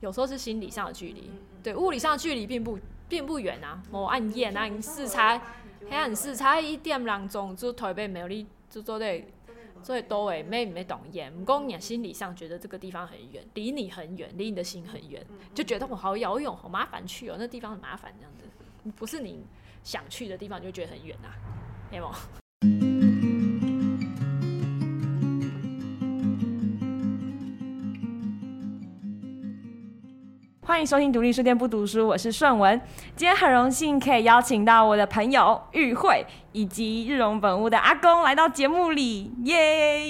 有时候是心理上的距离，对，物理上的距离并不并不远啊。某暗夜啊，视差，黑暗视差一点两钟，就台北没有你，就坐在最多诶，没没懂。眼，不过你心理上觉得这个地方很远，离你很远，离你的心很远，就觉得我好遥远，好麻烦去哦，那地方很麻烦这样子，不是你想去的地方就觉得很远啊，黑有。欢迎收听独立书店不读书，我是顺文。今天很荣幸可以邀请到我的朋友玉慧以及日荣本屋的阿公来到节目里，耶！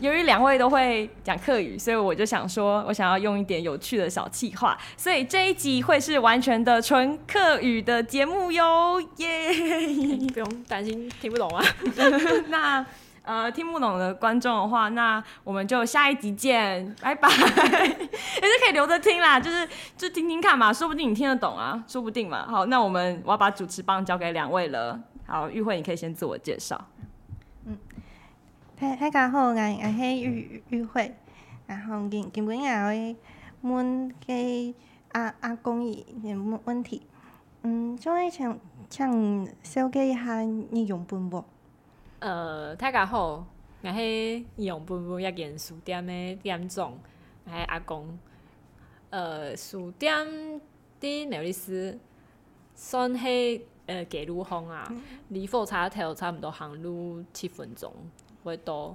由于两位都会讲客语，所以我就想说，我想要用一点有趣的小气话，所以这一集会是完全的纯客语的节目哟，耶！不用担心听不懂啊，那。呃，听不懂的观众的话，那我们就下一集见，拜拜。也是可以留着听啦，就是就听听看嘛，说不定你听得懂啊，说不定嘛。好，那我们我要把主持棒交给两位了。好，玉慧，你可以先自我介绍。嗯，大家好，我我是玉玉慧，然后今今不近啊？问个阿公益的问问题。嗯，想请请修改一下你用本不？呃，太家好，阿黑永不不一间书店的店长，阿黑阿公。呃，书店的苗栗市，算系呃给鲁巷啊，离火车站差不多行路七分钟，袂多。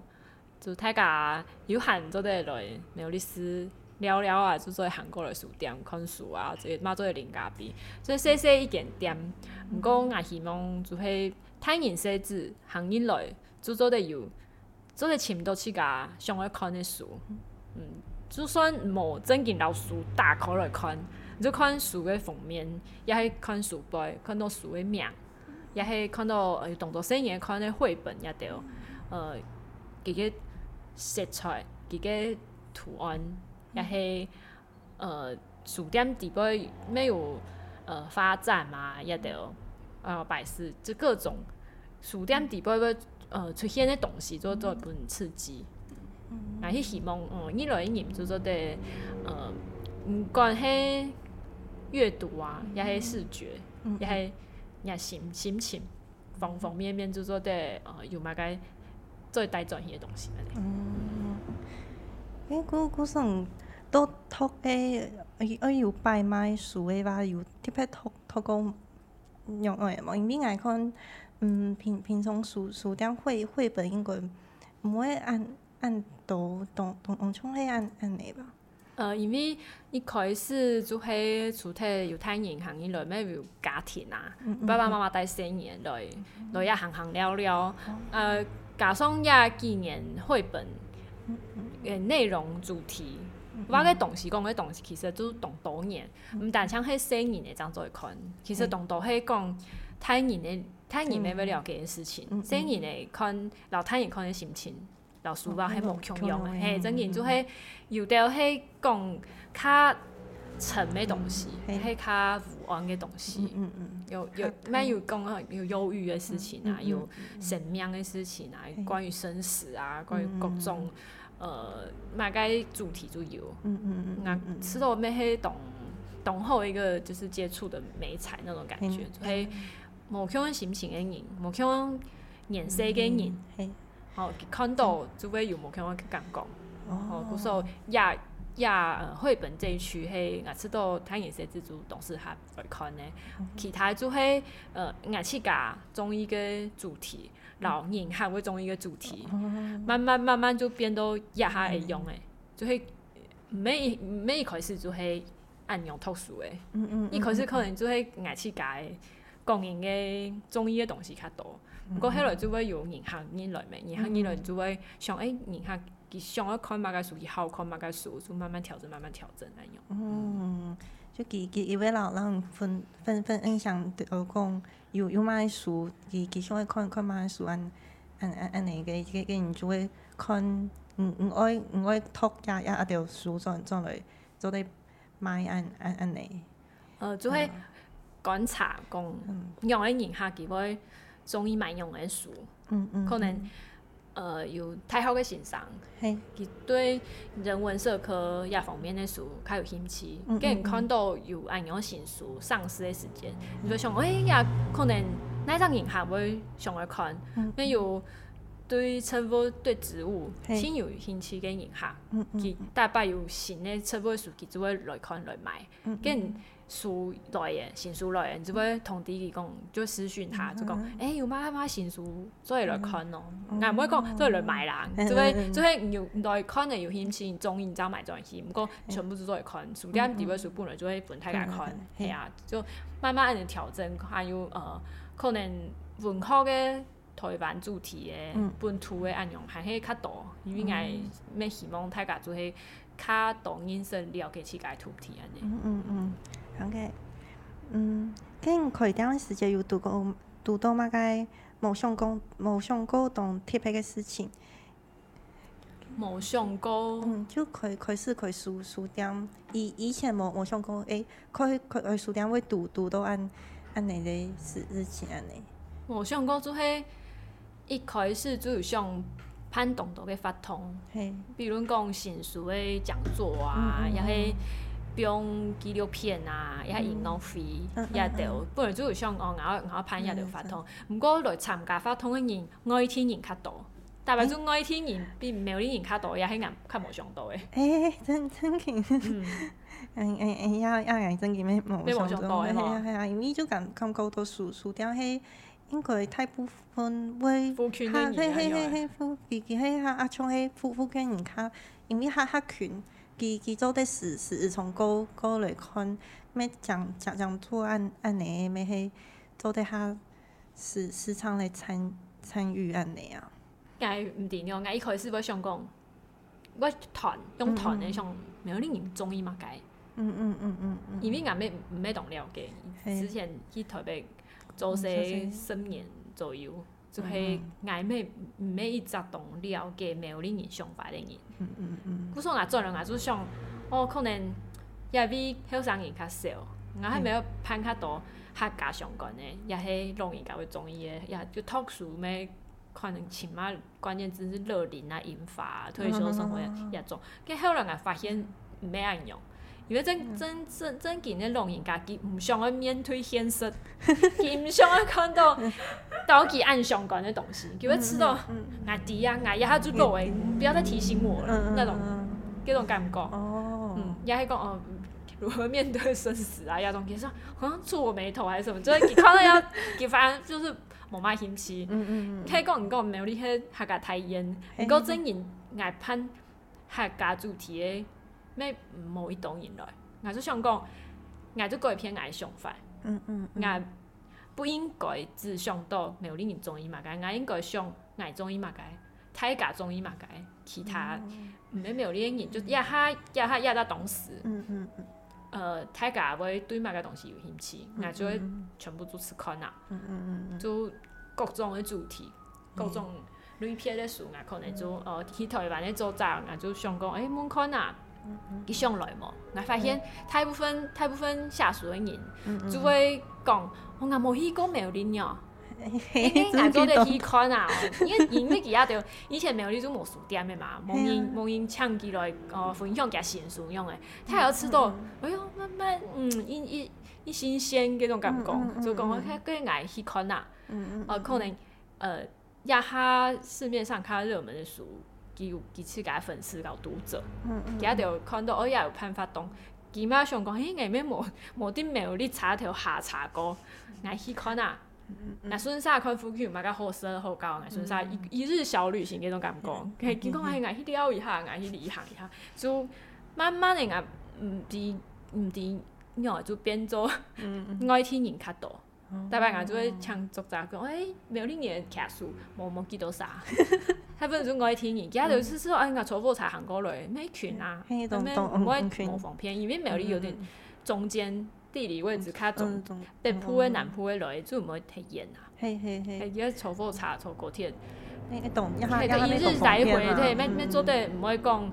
就太家有闲做滴落来苗栗市聊聊啊，做做韩国的书店看书啊，这买做零咖啡，以说说一点点。唔讲也希望做是。拼音写字，行业内做做得有，做做前到几家，上来看的书，嗯，就算无正经老师大看来看，就看书的封面，也系看书背，看到书的名，也系看到呃动作生艳，看的绘本也得，呃，几个色彩，几个图案，也系，呃，书店底部没有，呃，发展嘛，也得，呃百事，就各种。书店底边个呃出现的东西，做做一份刺激，啊，迄希望嗯，伊来一年做做的呃，唔管系阅读啊，也迄视觉，也迄也心心情，方方面面做做的呃，有马个做带转移的东西。嗯，诶，古古上都读个，哎哎有拜卖书诶话，有特别读读过。用诶，嘛，因为看，嗯，平平常书书店绘绘本应该毋会按按图同同往常爱按按嚟吧。呃，因为一开始做迄厝体犹态银行一类，咩有家庭啊，爸爸妈妈带年来，来也行行了。了，呃，加上也纪念绘本诶内容主题。我个同事讲，个同事其实都同多年，唔但像迄生年内张做款，其实同多系讲，太年嘅太年咩咩聊嘅事情，生年内看老太年看嘅心情，老俗话系无强用，系真年就系有到系讲卡沉嘅东西，系系卡不安嘅东西，嗯嗯，又有咩又讲有忧郁嘅事情啊，又神命嘅事情啊，关于生死啊，关于各种。呃，买该主题就有，嗯嗯嗯，那赤多咪嘿懂懂好一个就是接触的美彩那种感觉，嘿，木枪心情嘅人，木枪颜色嘅人，嗯好看到做咩有木枪嘅感觉，哦，故说呀呀绘本这一区嘿，牙齿到睇颜色之做懂事哈来看嗯、其他做嘿呃牙齿噶中医嘅主题。老年行，我中意个主题，慢慢慢慢就变到一下会用诶。就是每每一开始就是按样特殊诶，一开始可能就是牙去界供应嘅中医嘅东西较多。不过后来就会有银行引入来，银行引入就会想诶，银行想要看嘛个书，几好看嘛个书，就慢慢调整，慢慢调整那样。嗯。就其其伊位老人，分分分印象就讲，有有买书，其其喜欢看看买书，按按按按那个，其其唔就会看，唔唔爱唔爱托家一条书装装来，做咧买按按按内。呃，就会观察讲，用的人下几诶，中意买用的书，嗯嗯，可能。呃，有太好的欣赏，系，对人文社科亚方面的书，较有兴趣，咁看到有安样新书上市的时间，你就想，哎呀，可能哪张人客会想来看，咁有对植物，对植物先有兴趣跟影响，佮大把有新嘅出版书籍会来看来买，咁。书来源，新书来源，只会同弟弟讲，就私讯他，就讲，哎，有咩咩新书，做以来看咯。哎，唔会讲，做以来买啦。只会，只会又来看的，又嫌弃中意，才买东西。唔过全部是做来看，书店、底边书本来就会分太敢看，系啊，就慢慢按尼调整。还有呃，可能文科嘅。台湾主题的本土的安样，还迄较多，因为爱咩希望大家做些较多人生了解世界主题安尼。嗯嗯嗯，好嗯，嗯，今开店时就要读个读到马个梦想工梦想高同贴牌的事情。梦想高。嗯，就开开始开书书店，以以前无梦想高诶，开开开书店要读读到安安内个事情安尼。梦想高做嘿。一开始只有像潘动作的法通，比如讲成熟的讲座啊，也系拍纪录片啊，也系运动会，也得。本来主要想咬咬潘一条发通，不过来参加法通的人爱天然较多，但白做爱天然比没有人然较多，也是眼看无上到的。诶，真真㖏，哎哎哎，也也人真没上到，因为种感觉都输输掉去。應該太部分會哈嘿嘿嘿嘿，富，比幾嘿哈阿聰嘿富富權人卡，因为哈哈群，佢佢都的事是从高高来看咩讲讲讲主按按呢，咩嘿都的哈时时常来参参与按呢啊？该唔掂了，我一开始我想讲，我团用團嘅想，有你人中意嘛？该。嗯嗯嗯嗯嗯，因为俺未未懂了解，之前去台北。做些十年左右，就是挨每每一只动疗没有龄人、想法的人，古说啊，做人啊就想，哦，可能也比后生人较少，我还没有判较多较加相关呢？也是容易家为中医的，也就特殊咩，可能起码关键字是热淋啊、引发、退休生活也种，佮后人啊发现咩用。因为真真真真，给那龙人家，佮唔想要面对现实，佮唔想要看到刀剧暗相关的东西，佮要吃到眼底啊、眼压就之诶，不要再提醒我了，那种，嗰种感觉。嗯，也系讲哦，如何面对生死啊？亚种其实，像触我眉头还是什么，就是看到要，佮凡就是冇咩心奇。嗯嗯嗯。可以讲，你讲冇力气，大家太严。嗯。唔过真人爱喷，系加主题诶。咩某一种人来，我就想讲，我就改偏爱想法，嗯嗯，我不应该只想到有栗人中意嘛，该，我应该想，爱中意嘛该，太假中意嘛该，其他唔系有栗人就一下一下一下到懂事，嗯嗯嗯，呃，台家会对某个东西有兴趣，那就全部都去看啊，嗯嗯嗯嗯，各种嘅主题，各种类片嘅书啊，可能就呃，去台湾咧做展啊，就想讲，哎，唔看啊。一上来嘛，我发现大部分、大部分下属的人就会讲，我阿某去过没有的呢，大 家都在去看啊，因为因为其他就以前没有那种魔术店的嘛，某人某人抢起来哦，分享给新书用的，他要吃到哎呦，慢慢嗯，一、一、一新鲜这种感觉，就讲我遐个爱去看啊，呃，可能呃，亚哈市面上较热门的书。叫几次个粉丝搞读者，加条看到，我也有办法动，即马上讲，咦，外面无无顶没有你插条下查过，眼去看嗯，那孙啥看富侨，嘛个好生好搞，那孙啥一一日小旅行这种感觉，佮健康还是眼稀聊一下，去旅行一下，就慢慢的家唔知唔知，嗯，后就变做爱天然较多，大概人家就会强做咋讲，哎，没有丁人看书，无无几多啥。他不如我爱听你，其他就是说，哎，咖啡茶行过来，咩群啊，咩唔爱模仿片，因为庙里有点中间地理位置卡中，得铺的南铺的来，就唔会体验啊。嘿嘿嘿，而且咖啡查坐高铁，你懂？一日来回，咩咩做得唔爱讲，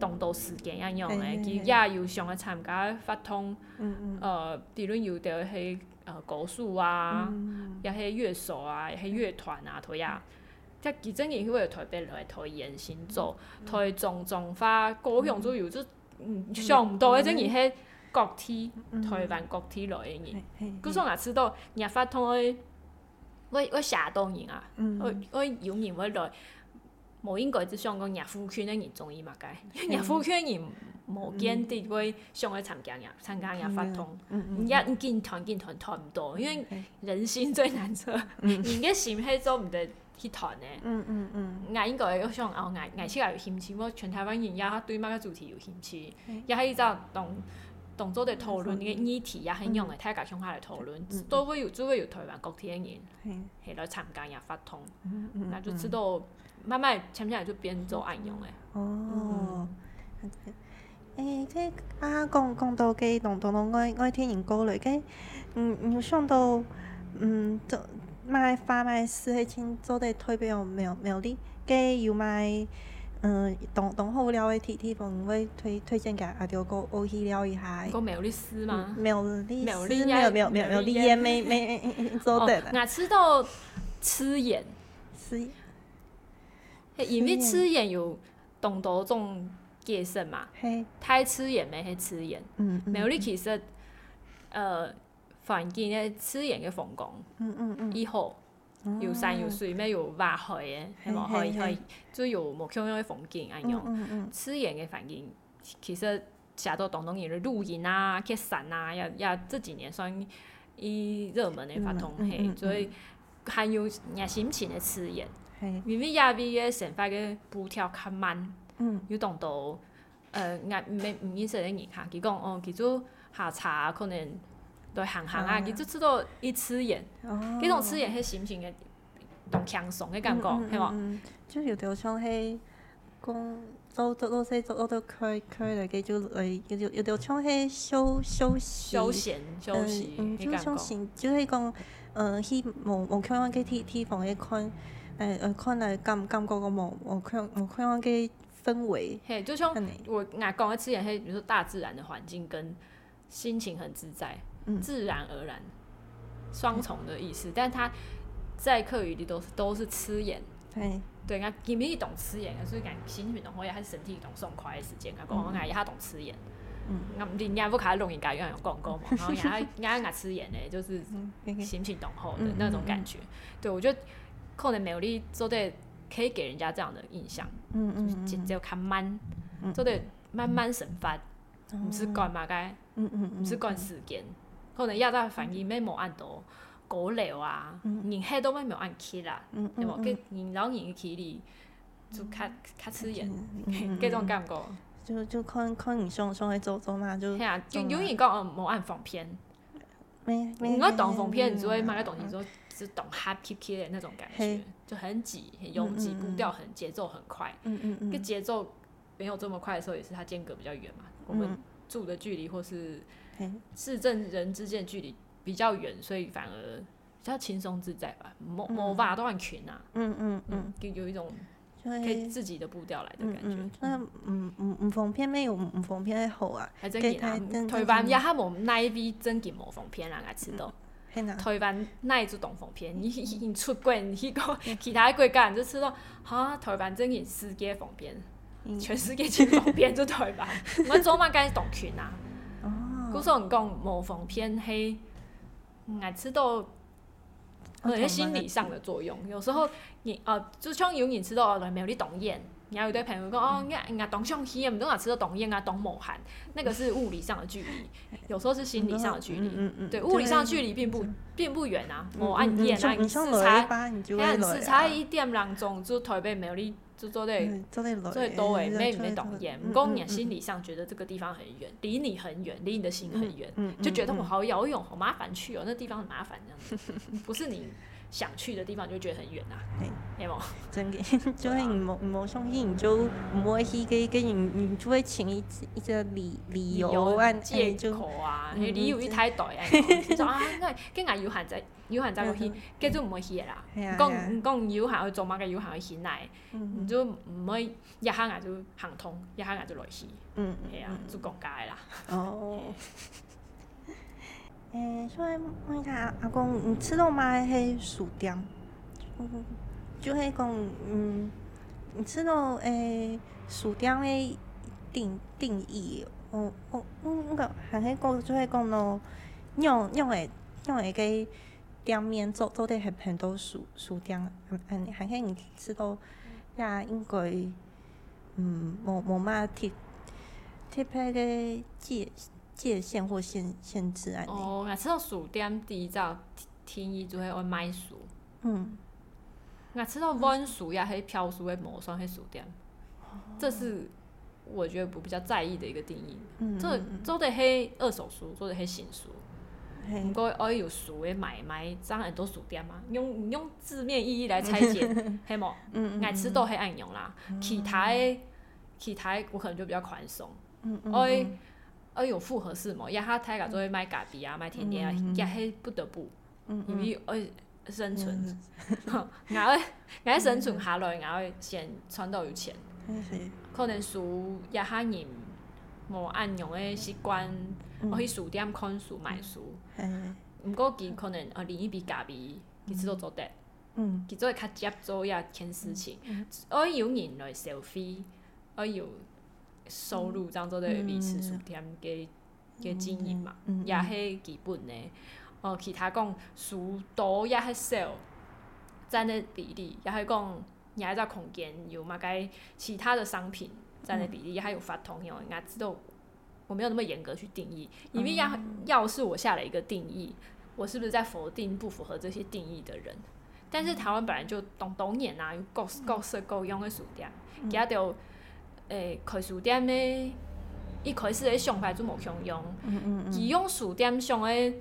动到时间一样诶，佮又上参加发通，呃，比如有着迄呃国树啊，又迄乐手啊，迄去乐团啊，涂呀。即一种嘢，去为台北来推延伸做推种种法，各项都要做。嗯，上唔到一种嘢系国体，台湾国体来嘅嘢。佢说我知道，日发通诶，我我厦东人啊，我我有名会来，无应该只香港廿富区的人中意嘛？解廿富区人无见得会上去参加，参加日发通。伊呀，唔见团，见团团唔到，因为人心最难测。人家心迄做唔得。去团的。嗯嗯嗯。俺应该要想哦，俺俺现在有兴趣，我全台湾人也对那个主题有兴趣，也还一只动动作的讨论个议题也很用的，大家上下来讨论，都会有都会有台湾各地的人，系来参加也发通，嗯嗯，那就知道慢慢渐渐就变做安用的。哦。诶，即啊讲讲到个动动动，爱爱听人讲了，个嗯，你想到嗯，就。卖花卖黑青做得特别有苗苗力，给有卖，嗯，同同好料的天气氛围，推推荐给阿哥去去聊一下。个苗力丝吗？苗力丝，没有没有没有没有力盐，没没没没做对我吃到吃盐，吃盐，因为吃盐有懂多种健身嘛，太吃盐没去吃盐，嗯，苗力其实，呃。环境咧，刺眼嘅风光，嗯嗯嗯，好，又山有水，咩又花海嘅，系嘛，海海，就有冇香香嘅风景安样，刺眼嘅环境，其实，写到广东的露营啊，去山啊，也也这几年算伊热门嘅发动系，所以还有硬心情嘅刺眼，系，因为亚比嘅神发嘅步调较慢，嗯，有当到，呃，硬未唔认识硬哈，佢讲哦，佢做下茶可能。对，行行啊，伊就只到伊刺眼，迄种刺眼迄心情个，同轻松的感觉，系无？就有点像迄讲，老老老细老老到开开来，佮就来，就有点像迄休休息。休闲休息个就像，就是讲，呃，希望望看松去天天房迄看，呃呃看来感感觉个看无看松个氛围。嘿，就像我那讲个刺眼，迄比如说大自然的环境跟心情很自在。自然而然，双重的意思，但是他在课余里都是都是吃盐，对对，家，j i m m 懂吃盐，所以讲心情好也跃，还是身体一爽快的时间，他讲我讲他懂吃盐，嗯，那人家不卡容易，家有人讲讲嘛，然后人家人家吃盐的，就是心情好好的那种感觉，对我觉得可能美丽做的可以给人家这样的印象，嗯嗯嗯，就看慢，做的慢慢生发，不是赶嘛该，嗯嗯不是赶时间。可能夜到反应没无按多，鼓流啊，人黑都没有按起啦，对无？跟人老年起哩，就较较刺眼，各种感觉。就就看看你上上会走走嘛，就就有人讲哦，好按放片。咩？你讲懂放片，你只会买个东西做，只懂 happy 那种感觉，就很挤、很拥挤，步调很节奏很快。嗯嗯嗯。个节奏没有这么快的时候，也是它间隔比较远嘛。我们住的距离或是。市政人之间的距离比较远，所以反而比较轻松自在吧。魔魔法都很群啊，嗯嗯嗯，就有一种可以自己的步调来的感觉。那嗯嗯嗯，封片咩有唔封片好啊？还真给他台湾呀，他无那一边真给魔封片人家吃到。台湾那一组动封片，你你出关去个其他国家人就吃到哈。台湾真金世界封片，全世界去封片就台湾，我做嘛该动群啊？古说你讲某方偏黑，爱吃豆，有些心理上的作用。有时候你呃，就像有你吃豆外面有哩冻燕，然后有对朋友讲哦，人家冻上黑，唔懂啊，吃豆冻燕啊，冻某寒，那个是物理上的距离，有时候是心理上的距离。对，物理上距离并不并不远啊，某按燕啊，只差，只差一点两钟就台北没有哩。就做嘞，最多诶，没没懂，不过你心理上觉得这个地方很远，离你很远，离你的心很远，就觉得我好遥远，好麻烦去哦，那地方很麻烦这样子，不是你。想去的地方就觉得很远呐，对冇，真嘅，就会冇相信，你就唔会去跟你你就会请一一只旅旅游，借口啊，你旅游一太多啊，就啊，因为跟阿游行仔游行仔去，跟都唔会去啦，讲讲游行去做嘛，个游行去行来，你就唔会一下眼就行通，一下眼就落去，嗯，系啊，做逛街啦，哦。诶，所以问下阿公，你吃道吗？迄薯条，就系讲，嗯，你吃道诶，薯条诶定定义，哦，我我个还可以讲，就是讲咯，用用诶，用诶个店面做做的很很多薯薯条，嗯还可以你知道，也应该，嗯，无无嘛贴贴片个记。界限或限限制啊！哦，爱吃到薯店第一天听伊就会爱买书。嗯，爱吃到温书呀，黑飘书、会磨书、黑薯店，这是我觉得我比较在意的一个定义。这都得黑二手书，做的黑新书。不过我有书的买卖，张很多书店嘛。用用字面意义来拆解，黑么？嗯，爱吃到黑暗用啦，其他其他我可能就比较宽松。嗯嗯。哎呦，复合式嘛，亚哈太个做卖咖啡啊，卖甜点啊，亚黑不得不，因为哎生存，然后 然后生存下来，然后先赚到有钱。真可能输亚哈人，无按用的习惯，我去书店看书买书。嘿，不过其可能呃另一笔咖啡，其实都做得，嗯，其实会较接做亚钱事情。哎有人来消费，哎有。收入当做的维持书店给给经营嘛，也是基本的。哦，其他讲数多，也是 sell 占的比例，也是讲也还在空间，有嘛该其他的商品占的比例，还有发用，应该知道我没有那么严格去定义，因为要要是我下了一个定义，我是不是在否定不符合这些定义的人？但是台湾本来就东东眼啊，够够色够用的薯店，其他就。诶，开书店诶，一开始诶想法就无相嗯伊用书店上诶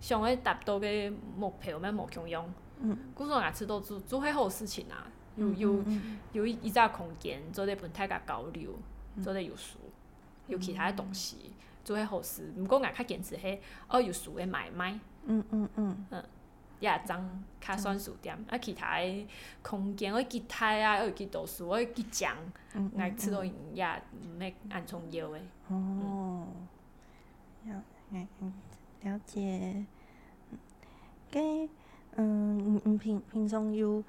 上诶达到诶目标无冇相嗯，工作牙齿都做做些好事情啊，有有有一只空间做者平体甲交流，做者有书、有其他诶东西，做些好事。毋过眼较坚持迄哦，有书诶买卖。嗯嗯嗯嗯。也脏，卡算数点，啊，其他诶空间，我其他啊，我会去读书，我会去讲，爱吃落去也唔免安重要诶。哦，了，解了解。咹？嗯，平平常有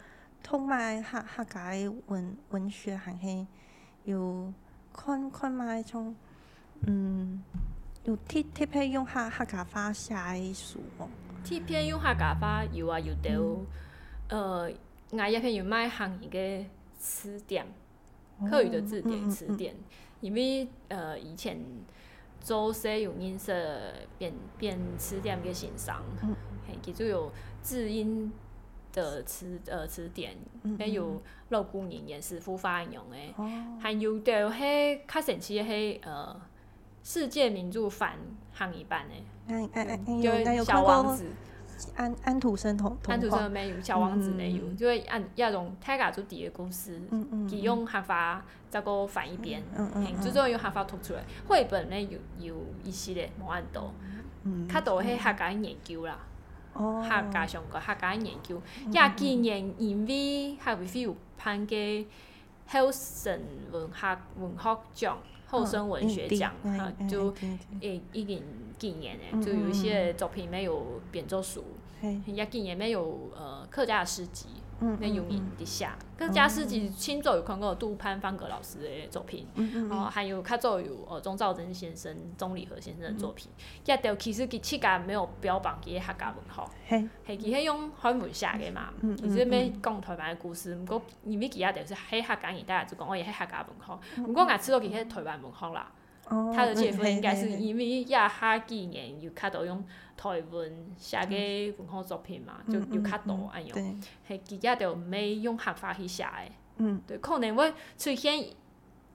通买下下诶文文学，还是有看看卖从嗯，有特特别用下下个发写诶书无？T P A 用客家话，有啊有到，呃，买一片有卖行语嘅词典，课语的字典词典，因为呃以前做社有音色变变词典嘅欣赏，系其就有字音的词呃词典，还有老古语言是复发音用诶，还有的遐卡神奇遐呃。世界名著反汉一半呢，安安小王子，安安徒生同安徒生也有小王子也有，就会按亚种泰加族第的公司，嗯嗯，用合法再个翻一边，嗯嗯，最重用合法读出来，绘本呢有有一系列无按多，嗯，较多系客家研究啦，哦，客家上个客家研究，亚纪念因为汉维夫颁给 Helson 文学文学奖。后生文学奖，哈，就诶一点近年诶，就有一些作品里面有编作书，也几年没有呃客家诗集。那有名的写，那加是是亲作有看过杜潘方格老师的作品，哦，还有较早有呃钟兆臻先生、钟礼和先生的作品，也都有其实其七家没有标榜其客家文化，系系其实用汉文写的嘛，其实咩讲台湾的故事，不过你咪其他都是系客家语，大家就讲我也是客家文化，不过我只到其实台湾文化啦。他的结夫应该是因为亚哈几年有看到用台湾写个文化作品嘛，就有看到安样，系自家就没用汉法去写的。嗯，对，可能会出现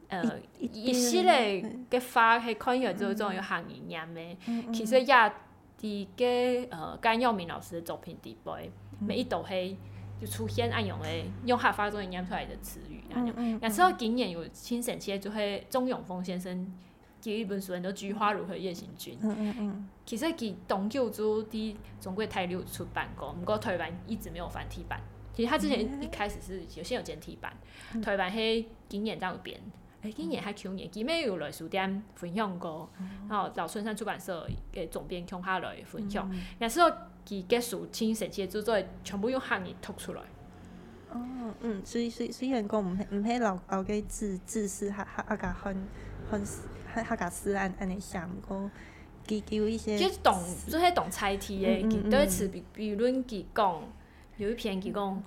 呃一系列的法系看以后就总有含意念诶。其实亚的个呃甘耀明老师的作品底背，每一道系就出现安样诶，用汉法做念出来的词语安样。亚之后近年有新时期，就是钟永峰先生。一本书，叫《菊花如何夜行军》。其实，佮东教做滴中国台流出版过，不过台湾一直没有繁体版。其实他之前一开始是有先有简体版，台湾系几年在会变，诶，几年还几年，后面有来书店分享过，然后找昆山出版社嘅总编琼下来分享。但是佮结束签、神奇著作全部用汉语读出来。哦，嗯，虽虽虽然讲唔唔系老老嘅自自私，吓吓啊家很很。他他噶诗安尼你想个，给记一些，就懂，就是懂猜题诶。有一次，比比论给讲，有一篇给讲，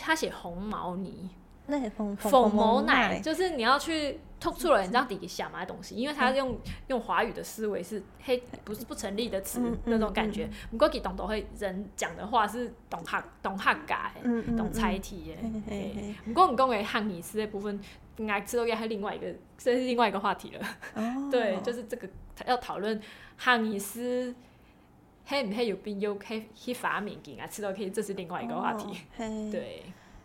他写红毛泥。那很疯，疯奶就是你要去突出了你到底想买东西，因为他用用华语的思维是黑，不是不成立的词那种感觉。不过，董董会人讲的话是懂黑懂黑解，懂猜题的。不过，你讲的汉尼斯的部分，应该吃都克是另外一个，这是另外一个话题了。对，就是这个要讨论汉尼斯，黑唔黑有变有黑黑发明劲啊，吃可以，这是另外一个话题。对。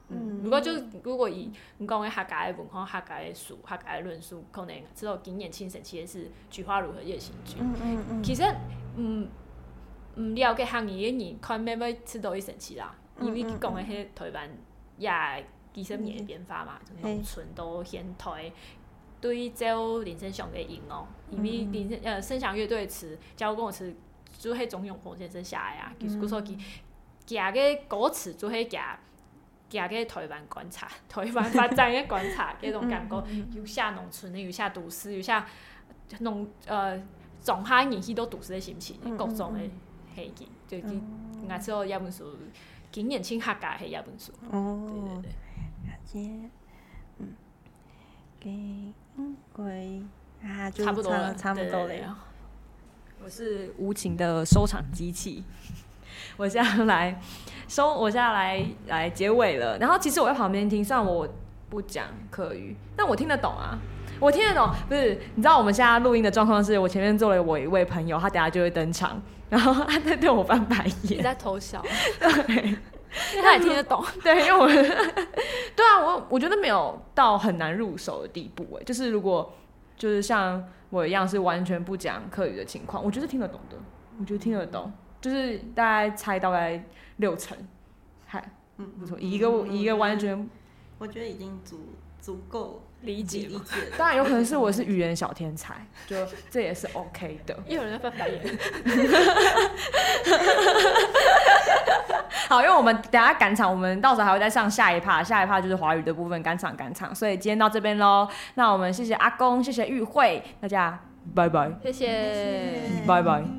嗯，如果就如果以你讲的客家的文化、客家的书、客家的论述，可能知道今年庆生其实是《菊花如何夜行军》。其实，嗯，唔了解行业的人，看咩物知道伊神奇啦。因为讲的迄台湾也几十年的变化嘛，农村都现推对周林生祥的影咯。因为林生呃，林生祥乐队的词，交关我词，就系钟永丰先生写的啊。就是古说句，假的歌词就系假。加个台湾观察，台湾发展个观察，这种感觉，有下农村的，有下都市，有下农呃，从下年纪到都市的心情，各种的戏剧，就去，我做一本书，今年签客家系一本书。哦，对对对，嗯，给玫瑰，啊，差不多，了，差不多嘞。我是无情的收藏机器。我现在来收，我现在来来结尾了。然后其实我在旁边听，虽然我不讲课语，但我听得懂啊，我听得懂。不是，你知道我们现在录音的状况是，我前面做了我一位朋友，他等下就会登场，然后他在对我翻白眼，你在偷笑，对，他也听得懂，对，因为我，对啊，我我觉得没有到很难入手的地步，哎，就是如果就是像我一样是完全不讲课语的情况，我觉得听得懂的，我觉得听得懂。就是大概猜大概六成，还嗯不错，一个一个完全，我觉得已经足足够理解理解。当然有可能是我是语言小天才，就这也是 OK 的。又有人在翻白眼。好，因为我们等下赶场，我们到时候还会再上下一趴，下一趴就是华语的部分赶场赶场，所以今天到这边喽。那我们谢谢阿公，谢谢玉慧，大家拜拜，谢谢，拜拜。